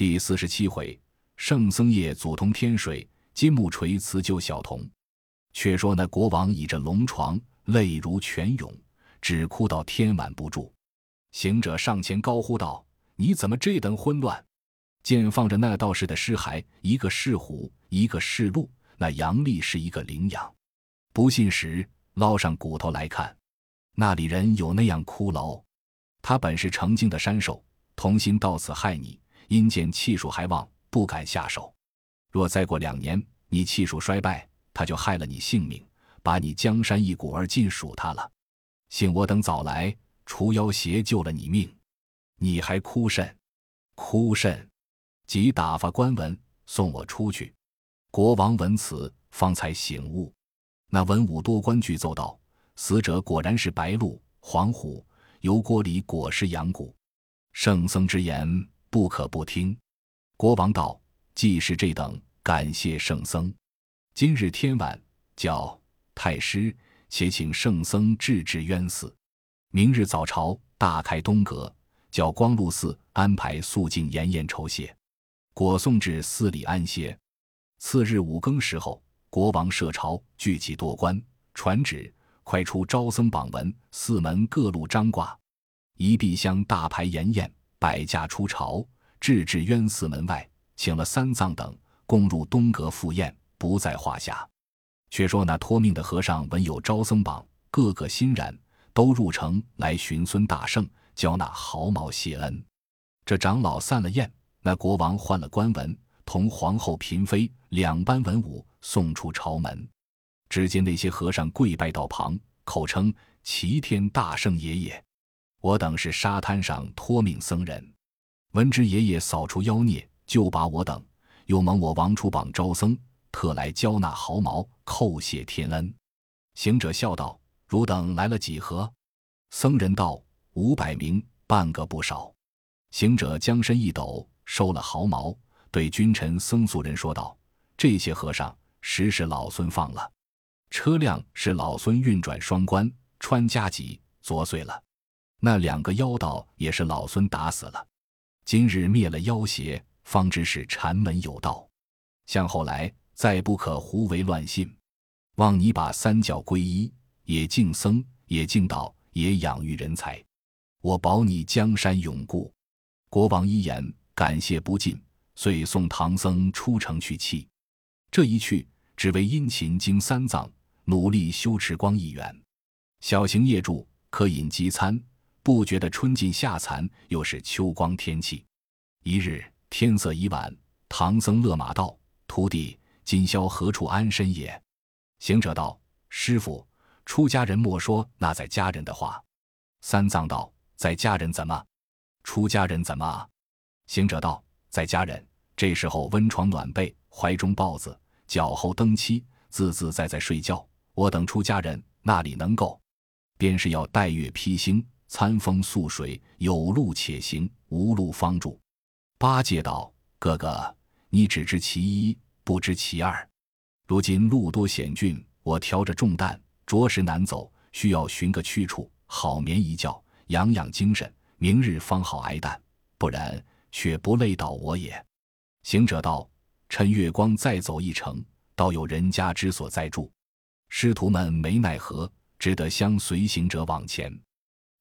第四十七回，圣僧夜祖通天水，金木锤辞救小童。却说那国王倚着龙床，泪如泉涌，只哭到天晚不住。行者上前高呼道：“你怎么这等混乱？”见放着那道士的尸骸，一个是虎，一个是鹿，那阳历是一个羚羊。不信时，捞上骨头来看，那里人有那样骷髅？他本是成精的山兽，同心到此害你。因见气数还旺，不敢下手。若再过两年，你气数衰败，他就害了你性命，把你江山一股儿尽属他了。幸我等早来，除妖邪救了你命，你还哭甚？哭甚？即打发官文送我出去。国王闻此，方才醒悟。那文武多官具奏道：死者果然是白鹿、黄虎，油锅里果是羊骨。圣僧之言。不可不听。国王道：“既是这等，感谢圣僧。今日天晚，叫太师且请圣僧治治冤寺。明日早朝，大开东阁，叫光禄寺安排肃静严宴酬谢，果送至寺里安歇。次日五更时候，国王设朝，聚集多官，传旨，快出招僧榜文，寺门各路张挂，一壁厢大排筵宴。”摆驾出朝，至至渊寺门外，请了三藏等共入东阁赴宴，不在话下。却说那托命的和尚闻有招僧榜，个个欣然，都入城来寻孙大圣，交纳毫毛谢恩。这长老散了宴，那国王换了官文，同皇后、嫔妃两班文武送出朝门。只见那些和尚跪拜道旁，口称齐天大圣爷爷。我等是沙滩上托命僧人，闻知爷爷扫除妖孽，就把我等又蒙我王出榜招僧，特来交纳毫毛，叩谢天恩。行者笑道：“汝等来了几何？”僧人道：“五百名，半个不少。”行者将身一抖，收了毫毛，对君臣僧俗人说道：“这些和尚实是老孙放了，车辆是老孙运转双关，穿加急作祟了。”那两个妖道也是老孙打死了，今日灭了妖邪，方知是禅门有道。向后来再不可胡为乱信，望你把三教归一，也敬僧，也敬道，也养育人才。我保你江山永固。国王一言感谢不尽，遂送唐僧出城去气。这一去，只为殷勤经三藏，努力修持光一元，小行夜住，可饮饥餐。不觉得春尽夏残，又是秋光天气。一日天色已晚，唐僧勒马道：“徒弟，今宵何处安身也？”行者道：“师傅，出家人莫说那在家人的话。”三藏道：“在家人怎么？出家人怎么？”行者道：“在家人这时候温床暖被，怀中抱子，脚后蹬妻，自自在在睡觉。我等出家人那里能够？便是要带月披星。”餐风宿水，有路且行，无路方住。八戒道：“哥哥，你只知其一，不知其二。如今路多险峻，我挑着重担，着实难走，需要寻个去处，好眠一觉，养养精神，明日方好挨担。不然，却不累倒我也。”行者道：“趁月光再走一程，倒有人家之所在住。”师徒们没奈何，只得相随行者往前。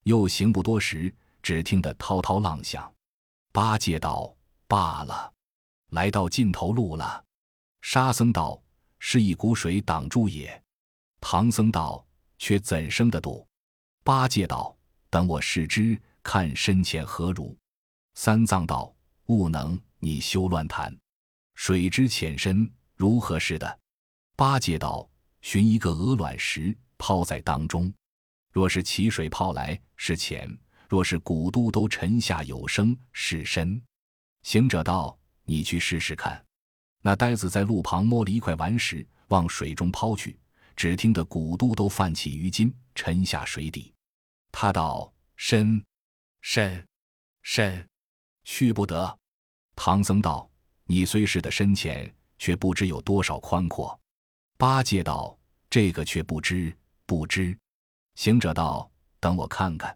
又行不多时，只听得滔滔浪响。八戒道：“罢了，来到尽头路了。”沙僧道：“是一股水挡住也。”唐僧道：“却怎生的堵？”八戒道：“等我试之，看深浅何如。”三藏道：“悟能，你休乱谈。水之浅深，如何是的？”八戒道：“寻一个鹅卵石，抛在当中。”若是起水泡来是浅，若是古都都沉下有声是深。行者道：“你去试试看。”那呆子在路旁摸了一块顽石，往水中抛去，只听得古都都泛起鱼筋，沉下水底。他道：“深，深，深，去不得。”唐僧道：“你虽是的深浅，却不知有多少宽阔。”八戒道：“这个却不知，不知。”行者道：“等我看看。”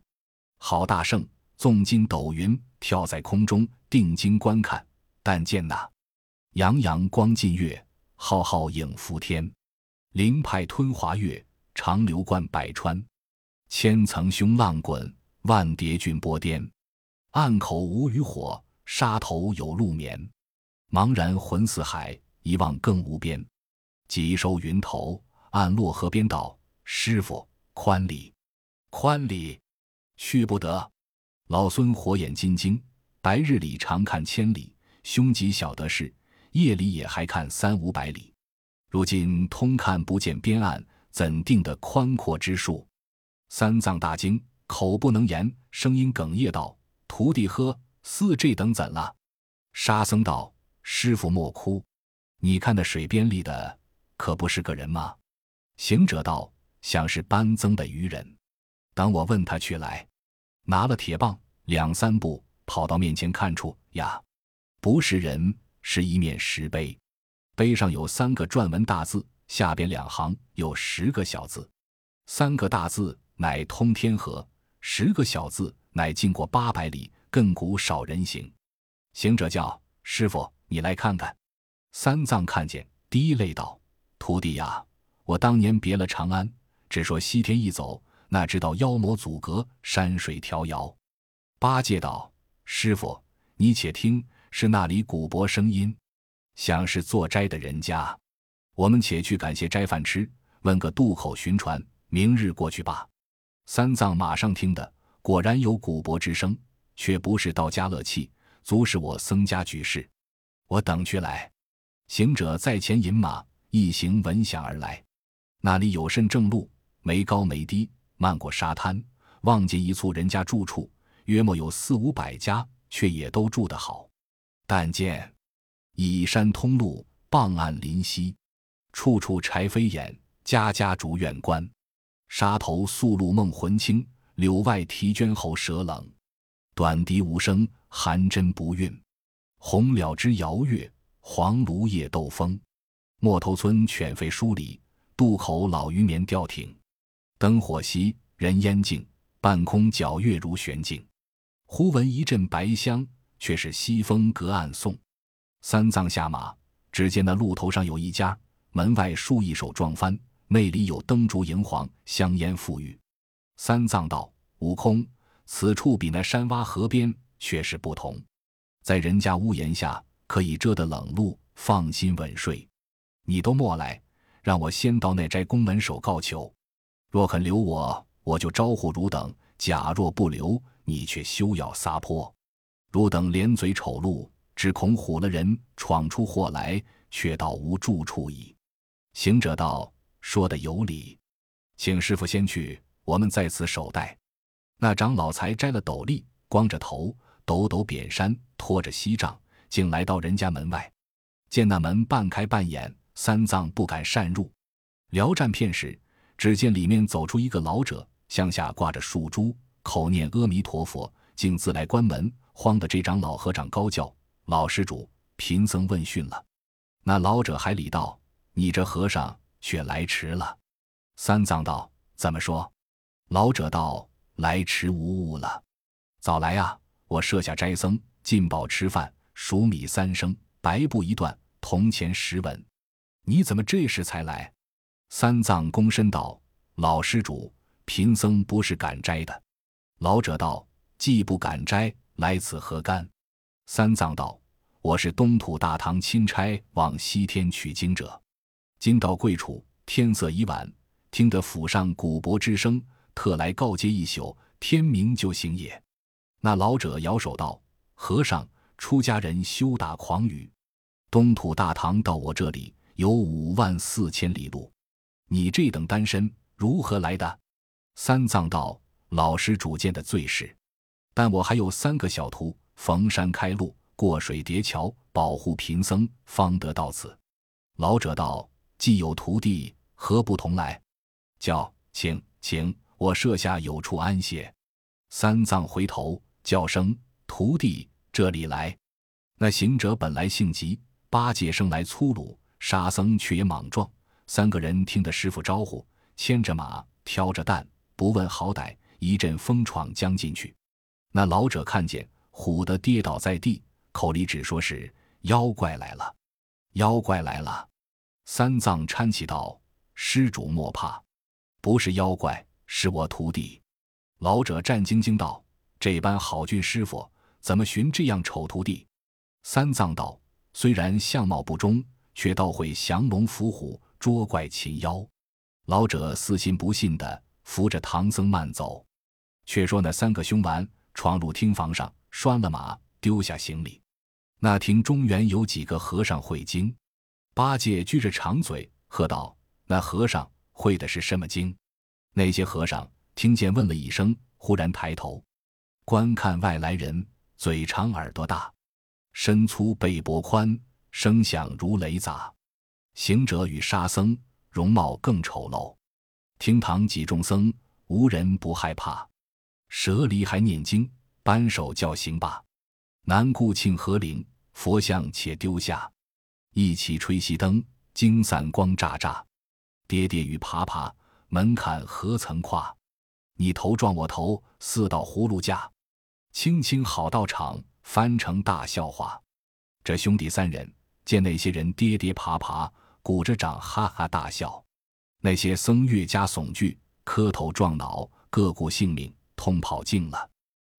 好大圣纵筋斗云，跳在空中，定睛观看，但见那洋洋光尽月，浩浩影浮天。灵派吞华月，长流贯百川。千层凶浪滚，万叠峻波颠。岸口无渔火，沙头有鹿眠。茫然浑似海，一望更无边。急收云头，暗落河边道：“师傅，宽礼，宽里，去不得。”老孙火眼金睛，白日里常看千里，凶吉晓得事；夜里也还看三五百里。如今通看不见边岸，怎定得宽阔之数？三藏大惊，口不能言，声音哽咽道：“徒弟呵，似这等怎了？”沙僧道：“师傅莫哭，你看那水边立的，可不是个人吗？”行者道：“像是班增的渔人。等我问他去来。”拿了铁棒，两三步跑到面前看出呀，不是人，是一面石碑。碑上有三个篆文大字，下边两行有十个小字。三个大字乃通天河，十个小字乃经过八百里，亘古少人行。行者叫师傅，你来看看。三藏看见，滴泪道：“徒弟呀，我当年别了长安，只说西天一走，哪知道妖魔阻隔，山水迢遥。”八戒道：“师傅，你且听，是那里古柏声音。”像是做斋的人家，我们且去感谢斋饭吃，问个渡口寻船，明日过去吧。三藏马上听的，果然有古柏之声，却不是道家乐器，足是我僧家举事。我等去来。行者在前引马，一行闻响而来。那里有甚正路，没高没低，漫过沙滩，望见一簇人家住处，约莫有四五百家，却也都住得好。但见。倚山通路，傍岸临溪，处处柴扉掩，家家竹院关。沙头宿露梦魂清，柳外啼鹃喉舌冷。短笛无声，寒针不韵。红蓼枝摇月，黄芦叶斗风。陌头村犬吠疏离，渡口老渔眠钓艇。灯火稀，人烟静，半空皎月如悬镜。忽闻一阵白香，却是西风隔岸送。三藏下马，只见那路头上有一家，门外竖一手撞幡，内里有灯烛荧黄，香烟馥郁。三藏道：“悟空，此处比那山洼河边却是不同，在人家屋檐下可以遮得冷露，放心稳睡。你都莫来，让我先到那斋宫门首告求。若肯留我，我就招呼汝等；假若不留，你却休要撒泼。汝等连嘴丑陋。”只恐唬了人，闯出祸来，却倒无住处矣。行者道：“说的有理，请师傅先去，我们在此守待。”那长老才摘了斗笠，光着头，抖抖扁衫，拖着锡杖，竟来到人家门外。见那门半开半掩，三藏不敢擅入，聊战片时，只见里面走出一个老者，向下挂着树珠，口念阿弥陀佛，竟自来关门，慌得这张老和尚高叫。老施主，贫僧问讯了。那老者还礼道：“你这和尚却来迟了。”三藏道：“怎么说？”老者道：“来迟无误了。早来啊！我设下斋僧进宝吃饭，数米三升，白布一段，铜钱十文。你怎么这时才来？”三藏躬身道：“老施主，贫僧不是敢摘的。”老者道：“既不敢摘，来此何干？”三藏道：“我是东土大唐钦差往西天取经者，今到贵处，天色已晚，听得府上鼓钹之声，特来告诫一宿，天明就行也。”那老者摇手道：“和尚，出家人休打诳语。东土大唐到我这里有五万四千里路，你这等单身如何来的？”三藏道：“老师主见的最是，但我还有三个小徒。”逢山开路，过水叠桥，保护贫僧，方得到此。老者道：“既有徒弟，何不同来？”叫请请，我设下有处安歇。三藏回头叫声：“徒弟，这里来！”那行者本来性急，八戒生来粗鲁，沙僧却也莽撞。三个人听得师傅招呼，牵着马，挑着担，不问好歹，一阵风闯将进去。那老者看见。唬得跌倒在地，口里只说是妖怪来了，妖怪来了！三藏搀起道：“施主莫怕，不是妖怪，是我徒弟。”老者战兢兢道：“这般好俊师傅，怎么寻这样丑徒弟？”三藏道：“虽然相貌不中，却倒会降龙伏虎、捉怪擒妖。”老者似信不信的扶着唐僧慢走。却说那三个凶顽闯入厅房上，拴了马，丢下行李。那厅中原有几个和尚会经，八戒撅着长嘴喝道：“那和尚会的是什么经？”那些和尚听见，问了一声，忽然抬头观看外来人，嘴长耳朵大，身粗背薄宽，声响如雷砸。行者与沙僧容貌更丑陋。厅堂几众僧无人不害怕，舍离还念经，扳手叫行罢。南顾庆和灵。佛像且丢下，一起吹熄灯，经散光乍乍，跌跌与爬爬，门槛何曾跨？你头撞我头，似道葫芦架。轻轻好道场，翻成大笑话。这兄弟三人见那些人跌跌爬爬，鼓着掌哈哈大笑，那些僧越加悚惧，磕头撞脑，各顾性命，通跑尽了。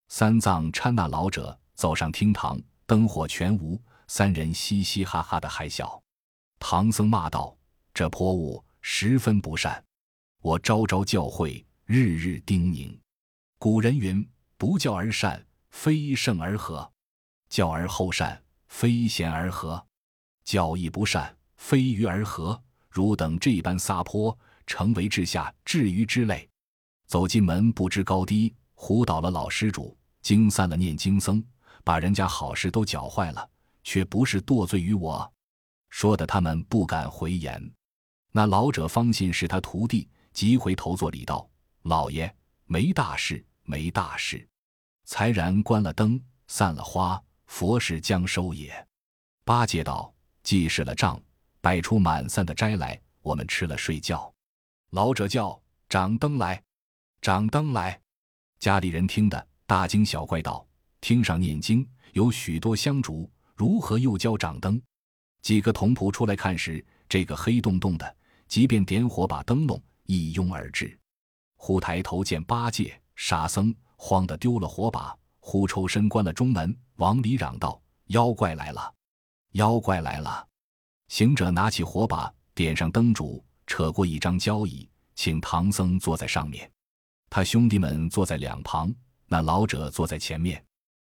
三藏搀那老者走上厅堂。灯火全无，三人嘻嘻哈哈的还笑。唐僧骂道：“这泼物十分不善，我朝朝教诲，日日叮咛。古人云：不教而善，非圣而和；教而后善，非贤而和；教亦不善，非鱼而和。汝等这般撒泼，成为治下至于之类。走进门，不知高低，唬倒了老施主，惊散了念经僧。”把人家好事都搅坏了，却不是堕罪于我，说的他们不敢回言。那老者方信是他徒弟，急回头做礼道：“老爷没大事，没大事。”才然关了灯，散了花，佛事将收也。八戒道：“既是了账，摆出满散的斋来，我们吃了睡觉。”老者叫：“掌灯来，掌灯来！”家里人听得大惊小怪道。厅上念经有许多香烛，如何又叫掌灯？几个童仆出来看时，这个黑洞洞的，即便点火把灯笼，一拥而至。忽抬头见八戒、沙僧，慌得丢了火把，忽抽身关了中门，往里嚷道：“妖怪来了！妖怪来了！”行者拿起火把，点上灯烛，扯过一张交椅，请唐僧坐在上面，他兄弟们坐在两旁，那老者坐在前面。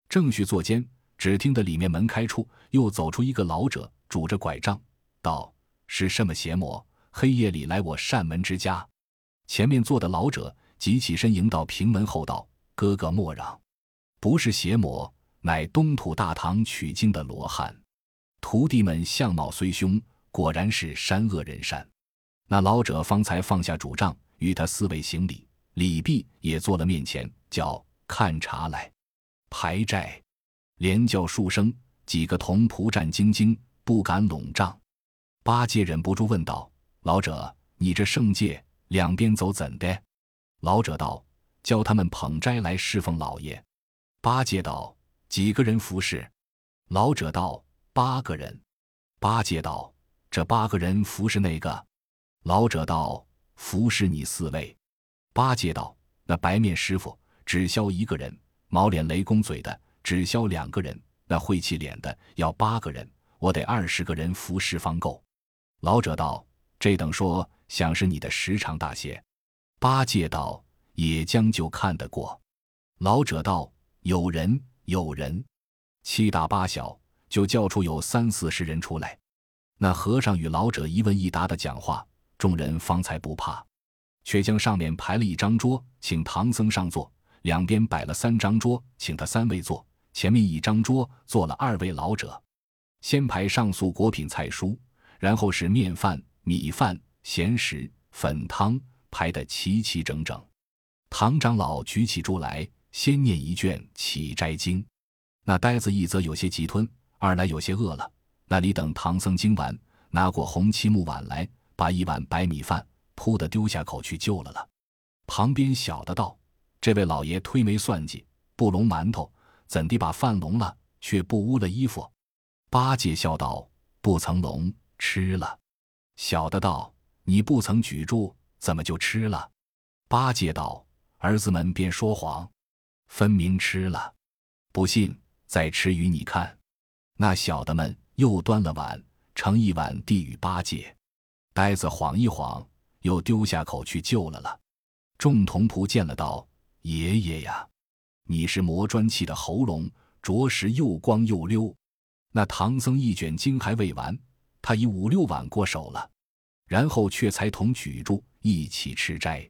正需坐间，只听得里面门开处，又走出一个老者，拄着拐杖，道：“是什么邪魔？黑夜里来我善门之家？”前面坐的老者急起身迎到平门后道：“哥哥莫嚷，不是邪魔，乃东土大唐取经的罗汉。徒弟们相貌虽凶，果然是山恶人善。”那老者方才放下拄杖，与他四位行礼，礼毕，也坐了面前，叫看茶来。排寨，连叫数声，几个童仆战兢兢，不敢拢帐。八戒忍不住问道：“老者，你这圣界两边走怎的？”老者道：“教他们捧斋来侍奉老爷。”八戒道：“几个人服侍？”老者道：“八个人。”八戒道：“这八个人服侍那个？”老者道：“服侍你四位。”八戒道：“那白面师傅只消一个人。”毛脸雷公嘴的只消两个人，那晦气脸的要八个人，我得二十个人服侍方够。老者道：“这等说，想是你的时长大些。”八戒道：“也将就看得过。”老者道：“有人，有人，七大八小，就叫出有三四十人出来。”那和尚与老者一问一答的讲话，众人方才不怕，却将上面排了一张桌，请唐僧上座。两边摆了三张桌，请他三位坐。前面一张桌坐了二位老者，先排上素果品菜蔬，然后是面饭、米饭、咸食、粉汤，排得齐齐整整。唐长老举起箸来，先念一卷《起斋经》。那呆子一则有些急吞，二来有些饿了。那里等唐僧经完，拿过红漆木碗来，把一碗白米饭扑的丢下口去救了了。旁边小的道。这位老爷推眉算计，不笼馒头，怎地把饭笼了，却不污了衣服？八戒笑道：“不曾聋，吃了。”小的道：“你不曾举住，怎么就吃了？”八戒道：“儿子们便说谎，分明吃了。不信，再吃与你看。”那小的们又端了碗，盛一碗递与八戒。呆子晃一晃，又丢下口去救了了。众童仆见了，道：“爷爷呀，你是磨砖砌的喉咙，着实又光又溜。”那唐僧一卷经还未完，他已五六碗过手了，然后却才同举住一起吃斋。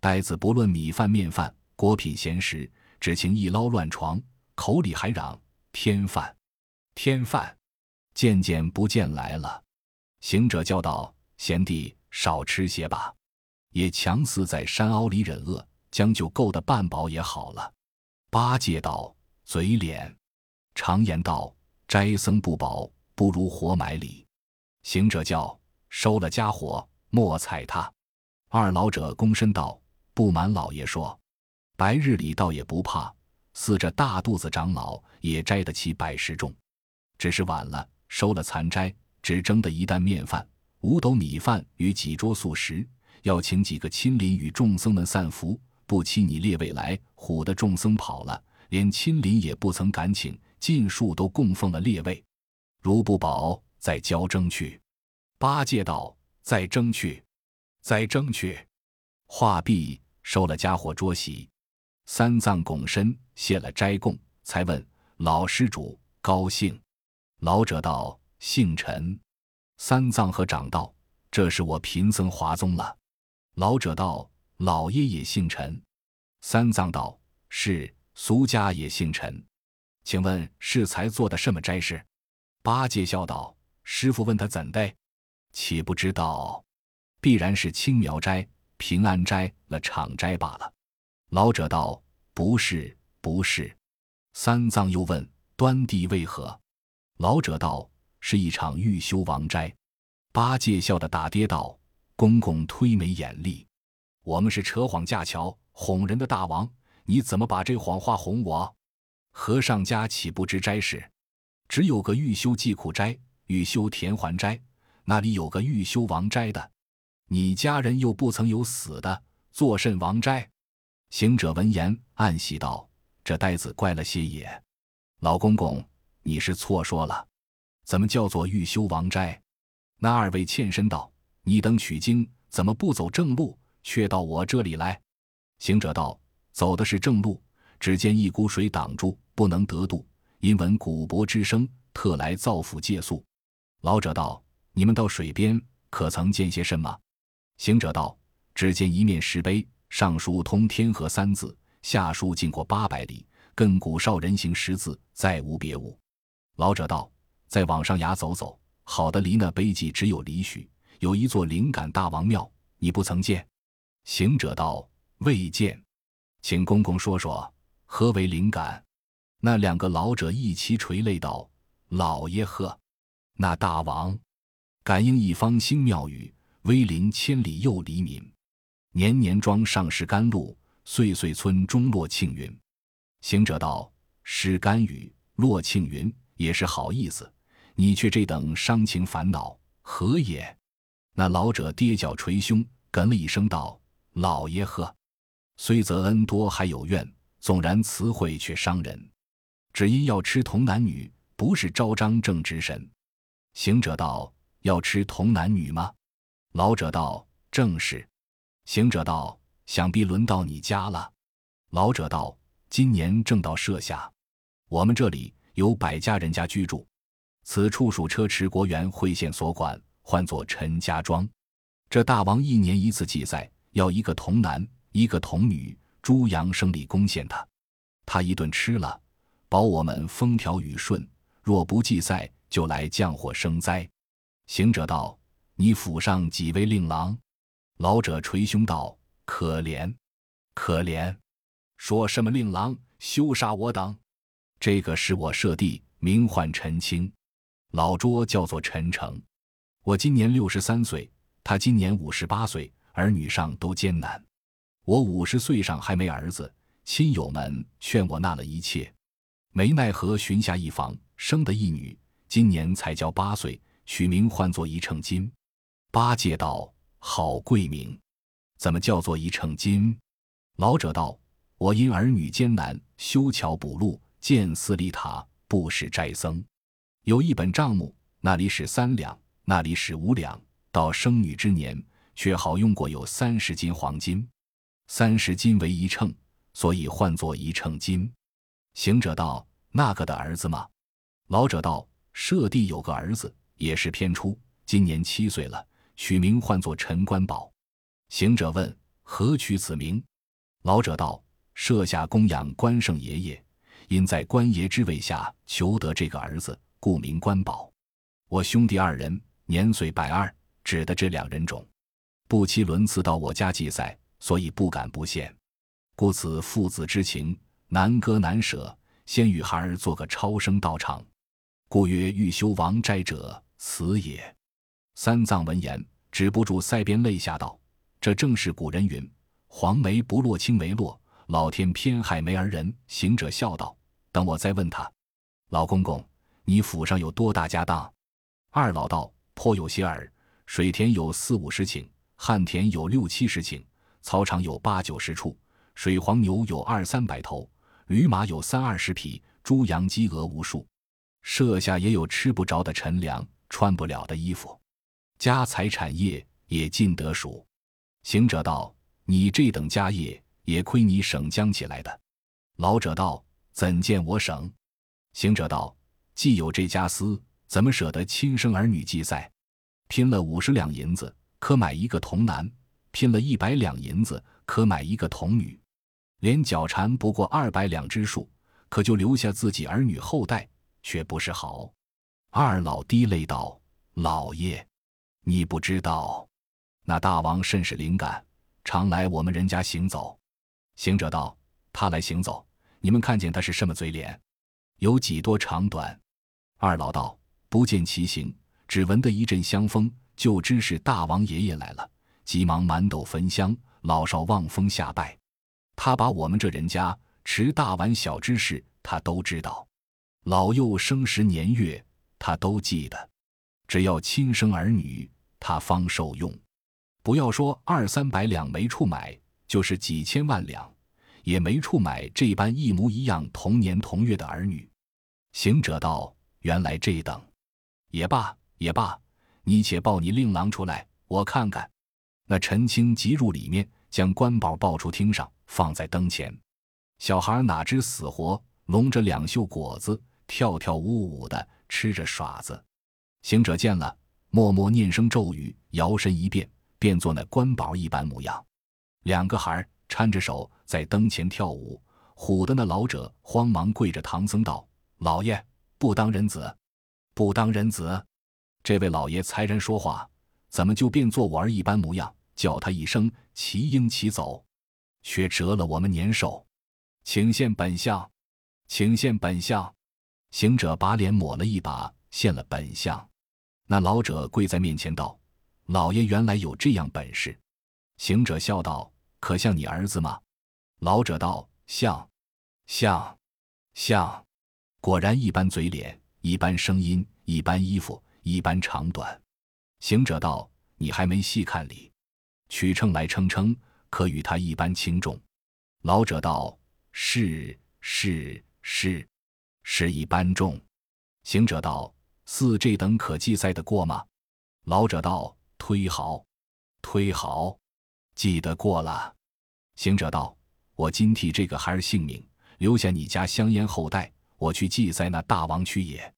呆子不论米饭面饭果品咸食，只情一捞乱床，口里还嚷：“添饭，天饭！”渐渐不见来了。行者叫道：“贤弟，少吃些吧。”也强似在山凹里忍饿，将就够得半饱也好了。八戒道：“嘴脸，常言道，斋僧不饱，不如活埋里。”行者叫收了家伙，莫踩他。二老者躬身道：“不瞒老爷说，白日里倒也不怕，似这大肚子长老也摘得起百十重。只是晚了，收了残斋，只蒸的一担面饭、五斗米饭与几桌素食。”要请几个亲邻与众僧们散福，不期你列位来，唬得众僧跑了，连亲邻也不曾敢请，尽数都供奉了列位。如不保，再交征去。八戒道：“再征去，再征去。”话毕，收了家伙桌席。三藏拱身谢了斋供，才问老施主高兴。老者道：“姓陈。”三藏和长道：“这是我贫僧华宗了。”老者道：“老爷也姓陈。”三藏道：“是，俗家也姓陈。请问适才做的什么斋事？”八戒笑道：“师傅问他怎的，岂不知道？必然是青苗斋、平安斋了场斋罢了。”老者道：“不是，不是。”三藏又问：“端地为何？”老者道：“是一场欲修王斋。”八戒笑得打跌道。公公推眉眼厉，我们是扯谎架桥哄人的大王，你怎么把这谎话哄我？和尚家岂不知斋事？只有个欲修济苦斋、欲修田环斋，那里有个欲修王斋的？你家人又不曾有死的，作甚王斋？行者闻言暗喜道：“这呆子怪了些也。老公公，你是错说了，怎么叫做欲修王斋？”那二位欠身道。你等取经怎么不走正路，却到我这里来？行者道：“走的是正路，只见一股水挡住，不能得度。因闻古柏之声，特来造福借宿。”老者道：“你们到水边，可曾见些什么？”行者道：“只见一面石碑，上书‘通天河’三字，下书‘经过八百里，亘古少人行’十字，再无别物。”老者道：“再往上崖走走，好的离那碑记只有里许。”有一座灵感大王庙，你不曾见？行者道：“未见，请公公说说何为灵感。”那两个老者一齐垂泪道：“老爷呵，那大王感应一方兴庙宇，威临千里又黎民，年年庄上施甘露，岁岁村中落庆云。”行者道：“施甘雨，落庆云也是好意思，你却这等伤情烦恼，何也？”那老者跌脚捶胸，哽了一声道：“老爷呵，虽则恩多还有怨，纵然词汇却伤人。只因要吃童男女，不是昭彰正直神。”行者道：“要吃童男女吗？”老者道：“正是。”行者道：“想必轮到你家了。”老者道：“今年正到设下，我们这里有百家人家居住，此处属车迟国元会县所管。”唤作陈家庄，这大王一年一次祭赛，要一个童男，一个童女，猪羊生礼贡献他。他一顿吃了，保我们风调雨顺；若不祭赛，就来降火生灾。行者道：“你府上几位令郎？”老者捶胸道：“可怜，可怜！说什么令郎，休杀我等！这个是我舍弟，名唤陈清，老拙叫做陈诚。”我今年六十三岁，他今年五十八岁，儿女上都艰难。我五十岁上还没儿子，亲友们劝我纳了一切，没奈何寻下一房，生得一女，今年才交八岁，取名唤作一秤金。”八戒道：“好贵名，怎么叫做一秤金？”老者道：“我因儿女艰难，修桥补路，建寺立塔，不使斋僧。有一本账目，那里使三两，那里使五两。到生女之年，却好用过有三十斤黄金，三十斤为一秤，所以唤作一秤金。”行者道：“那个的儿子吗？”老者道：“舍弟有个儿子，也是偏出，今年七岁了，取名唤作陈官宝。”行者问：“何取此名？”老者道：“舍下供养关圣爷爷，因在官爷之位下求得这个儿子，故名官宝。我兄弟二人年岁百二，指的这两人种，不期轮次到我家祭赛，所以不敢不献，故此父子之情。”难割难舍，先与孩儿做个超生道场，故曰欲修王斋者，此也。三藏闻言，止不住腮边泪下，道：“这正是古人云：黄梅不落青梅落，老天偏害梅儿人。”行者笑道：“等我再问他。老公公，你府上有多大家当？”二老道：“颇有些耳。水田有四五十顷，旱田有六七十顷，草场有八九十处，水黄牛有二三百头。”驴马有三二十匹，猪羊鸡鹅无数，舍下也有吃不着的陈粮，穿不了的衣服，家财产业也尽得数。行者道：“你这等家业，也亏你省将起来的。”老者道：“怎见我省？”行者道：“既有这家私，怎么舍得亲生儿女祭赛？拼了五十两银子，可买一个童男；拼了一百两银子，可买一个童女。”连脚缠不过二百两之数，可就留下自己儿女后代，却不是好。二老滴泪道：“老爷，你不知道，那大王甚是灵感，常来我们人家行走。”行者道：“他来行走，你们看见他是什么嘴脸？有几多长短？”二老道：“不见其形，只闻得一阵香风，就知是大王爷爷来了，急忙满斗焚香，老少望风下拜。”他把我们这人家持大碗小知事，他都知道；老幼生时年月，他都记得。只要亲生儿女，他方受用。不要说二三百两没处买，就是几千万两，也没处买这般一模一样、同年同月的儿女。行者道：“原来这等，也罢也罢，你且抱你令郎出来，我看看。”那陈青急入里面，将官宝抱出厅上。放在灯前，小孩哪知死活，拢着两袖果子，跳跳舞舞的吃着耍子。行者见了，默默念声咒语，摇身一变，变作那官宝一般模样。两个孩儿搀着手在灯前跳舞，唬得那老者慌忙跪着，唐僧道：“老爷不当人子，不当人子！这位老爷才人说话，怎么就变作我儿一般模样？叫他一声齐应齐走。”却折了我们年寿，请现本相，请现本相。行者把脸抹了一把，现了本相。那老者跪在面前道：“老爷原来有这样本事。”行者笑道：“可像你儿子吗？”老者道：“像，像，像。果然一般嘴脸，一般声音，一般衣服，一般长短。”行者道：“你还没细看哩，取秤来称称。”可与他一般轻重，老者道：“是是是，是一般重。”行者道：“似这等可记载得过吗？”老者道：“推好，推好，记得过了。”行者道：“我今替这个孩儿性命，留下你家香烟后代，我去祭在那大王去也。”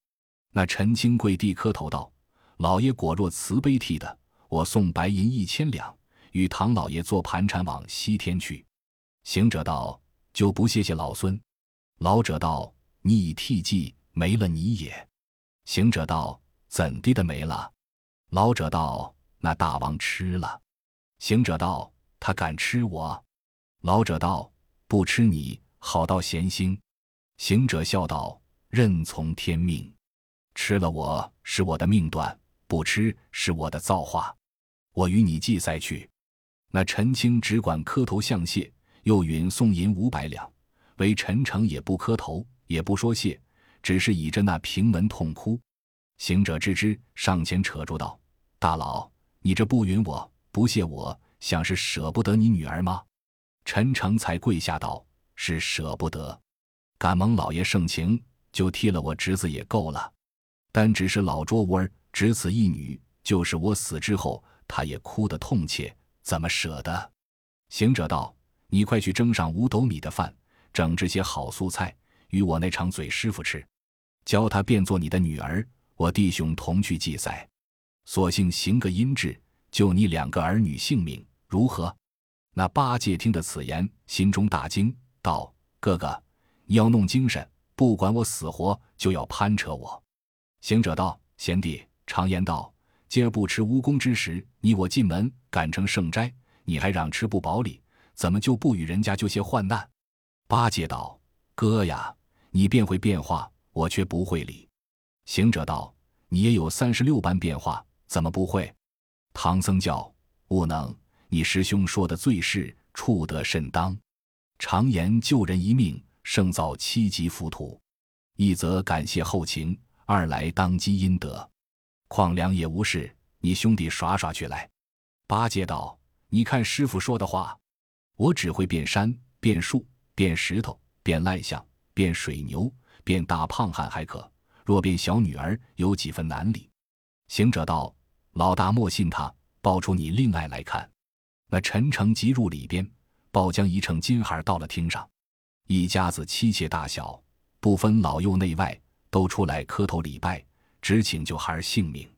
那陈清跪地磕头道：“老爷果若慈悲替的，我送白银一千两。”与唐老爷做盘缠往西天去，行者道：“就不谢谢老孙。”老者道：“你已替祭，没了你也。”行者道：“怎地的没了？”老者道：“那大王吃了。”行者道：“他敢吃我？”老者道：“不吃你，好到闲心。”行者笑道：“任从天命，吃了我是我的命断，不吃是我的造化。我与你祭赛去。”那陈青只管磕头相谢，又允送银五百两，为陈诚也不磕头，也不说谢，只是倚着那平门痛哭。行者知之，上前扯住道：“大佬，你这不允我，不谢我，想是舍不得你女儿吗？”陈诚才跪下道：“是舍不得，敢蒙老爷盛情，就替了我侄子也够了。但只是老拙无儿，只此一女，就是我死之后，他也哭得痛切，怎么舍得？”行者道：“你快去蒸上五斗米的饭，整这些好素菜。”与我那长嘴师傅吃，教他变做你的女儿，我弟兄同去祭赛，索性行个阴质，救你两个儿女性命，如何？那八戒听得此言，心中大惊，道：“哥哥，你要弄精神，不管我死活，就要攀扯我。”行者道：“贤弟，常言道，今儿不吃蜈蚣之食，你我进门赶成圣斋，你还嚷吃不饱礼，怎么就不与人家就些患难？”八戒道。哥呀，你便会变化，我却不会理。行者道：“你也有三十六般变化，怎么不会？”唐僧教：“悟能，你师兄说的最是，处得甚当。常言救人一命，胜造七级浮屠。一则感谢后情，二来当积阴德。况良也无事，你兄弟耍耍去来。”八戒道：“你看师傅说的话，我只会变山、变树、变石头。”变赖象，变水牛，变大胖汉还可；若变小女儿，有几分难理。行者道：“老大莫信他，抱出你另爱来看。”那陈诚即入里边，抱将一乘金孩到了厅上，一家子妻妾大小，不分老幼内外，都出来磕头礼拜，只请救孩性命。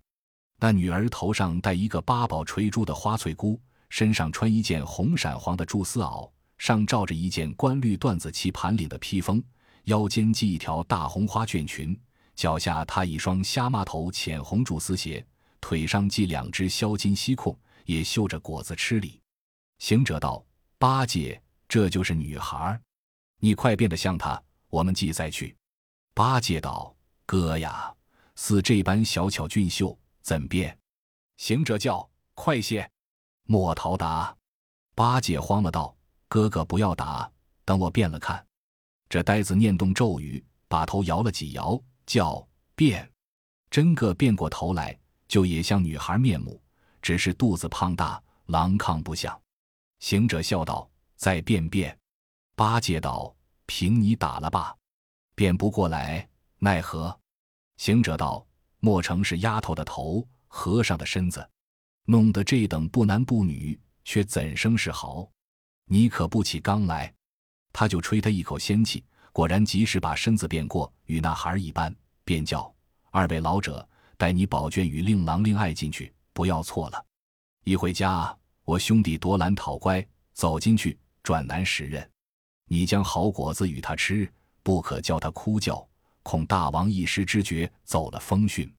那女儿头上戴一个八宝垂珠的花翠箍，身上穿一件红闪黄的蛛丝袄。上罩着一件官绿缎子旗盘领的披风，腰间系一条大红花卷裙，脚下踏一双虾麻头浅红蛛丝鞋，腿上系两只销金西裤，也绣着果子吃里。行者道：“八戒，这就是女孩，你快变得像她，我们祭再去。”八戒道：“哥呀，似这般小巧俊秀，怎变？”行者叫：“快些，莫逃达！”八戒慌了道。哥哥不要打，等我变了看。这呆子念动咒语，把头摇了几摇，叫变。真个变过头来，就也像女孩面目，只是肚子胖大，狼炕不像。行者笑道：“再变变。”八戒道：“凭你打了吧，变不过来，奈何？”行者道：“莫成是丫头的头，和尚的身子，弄得这等不男不女，却怎生是好？”你可不起刚来，他就吹他一口仙气，果然及时把身子变过，与那孩儿一般，便叫二位老者带你宝娟与令郎令爱进去，不要错了。一回家，我兄弟夺兰讨乖，走进去转男识人。你将好果子与他吃，不可叫他哭叫，恐大王一时之觉走了风讯。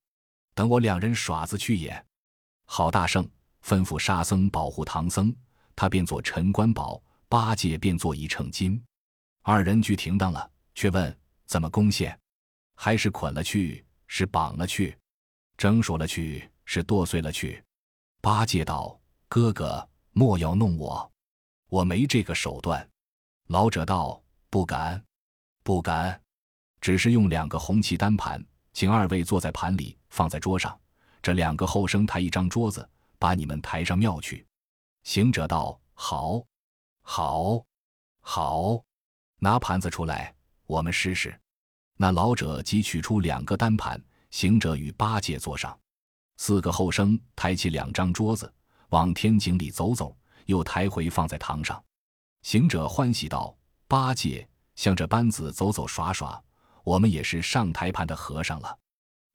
等我两人耍子去也。郝大圣吩咐沙僧保护唐僧。他便做陈官宝，八戒便做一秤金，二人俱停当了，却问怎么攻陷？还是捆了去？是绑了去？蒸熟了去？是剁碎了去？八戒道：“哥哥莫要弄我，我没这个手段。”老者道：“不敢，不敢，只是用两个红旗单盘，请二位坐在盘里，放在桌上。这两个后生抬一张桌子，把你们抬上庙去。”行者道：“好，好，好，拿盘子出来，我们试试。”那老者即取出两个单盘，行者与八戒坐上，四个后生抬起两张桌子，往天井里走走，又抬回放在堂上。行者欢喜道：“八戒，向这班子走走耍耍，我们也是上台盘的和尚了。”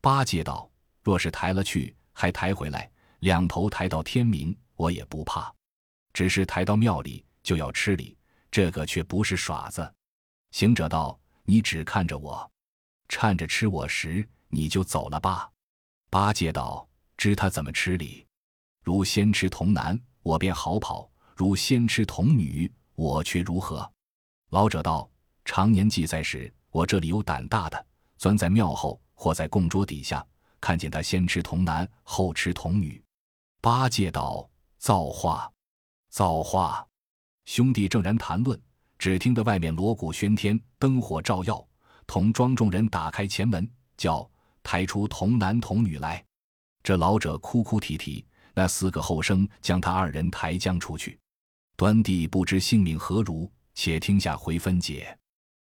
八戒道：“若是抬了去，还抬回来，两头抬到天明，我也不怕。”只是抬到庙里就要吃礼，这个却不是耍子。行者道：“你只看着我，趁着吃我时，你就走了吧。”八戒道：“知他怎么吃礼？如先吃童男，我便好跑；如先吃童女，我却如何？”老者道：“常年祭在时，我这里有胆大的，钻在庙后或在供桌底下，看见他先吃童男，后吃童女。”八戒道：“造化。”造化，兄弟正然谈论，只听得外面锣鼓喧天，灯火照耀。同庄众人打开前门，叫抬出童男童女来。这老者哭哭啼啼，那四个后生将他二人抬将出去。端地不知性命何如，且听下回分解。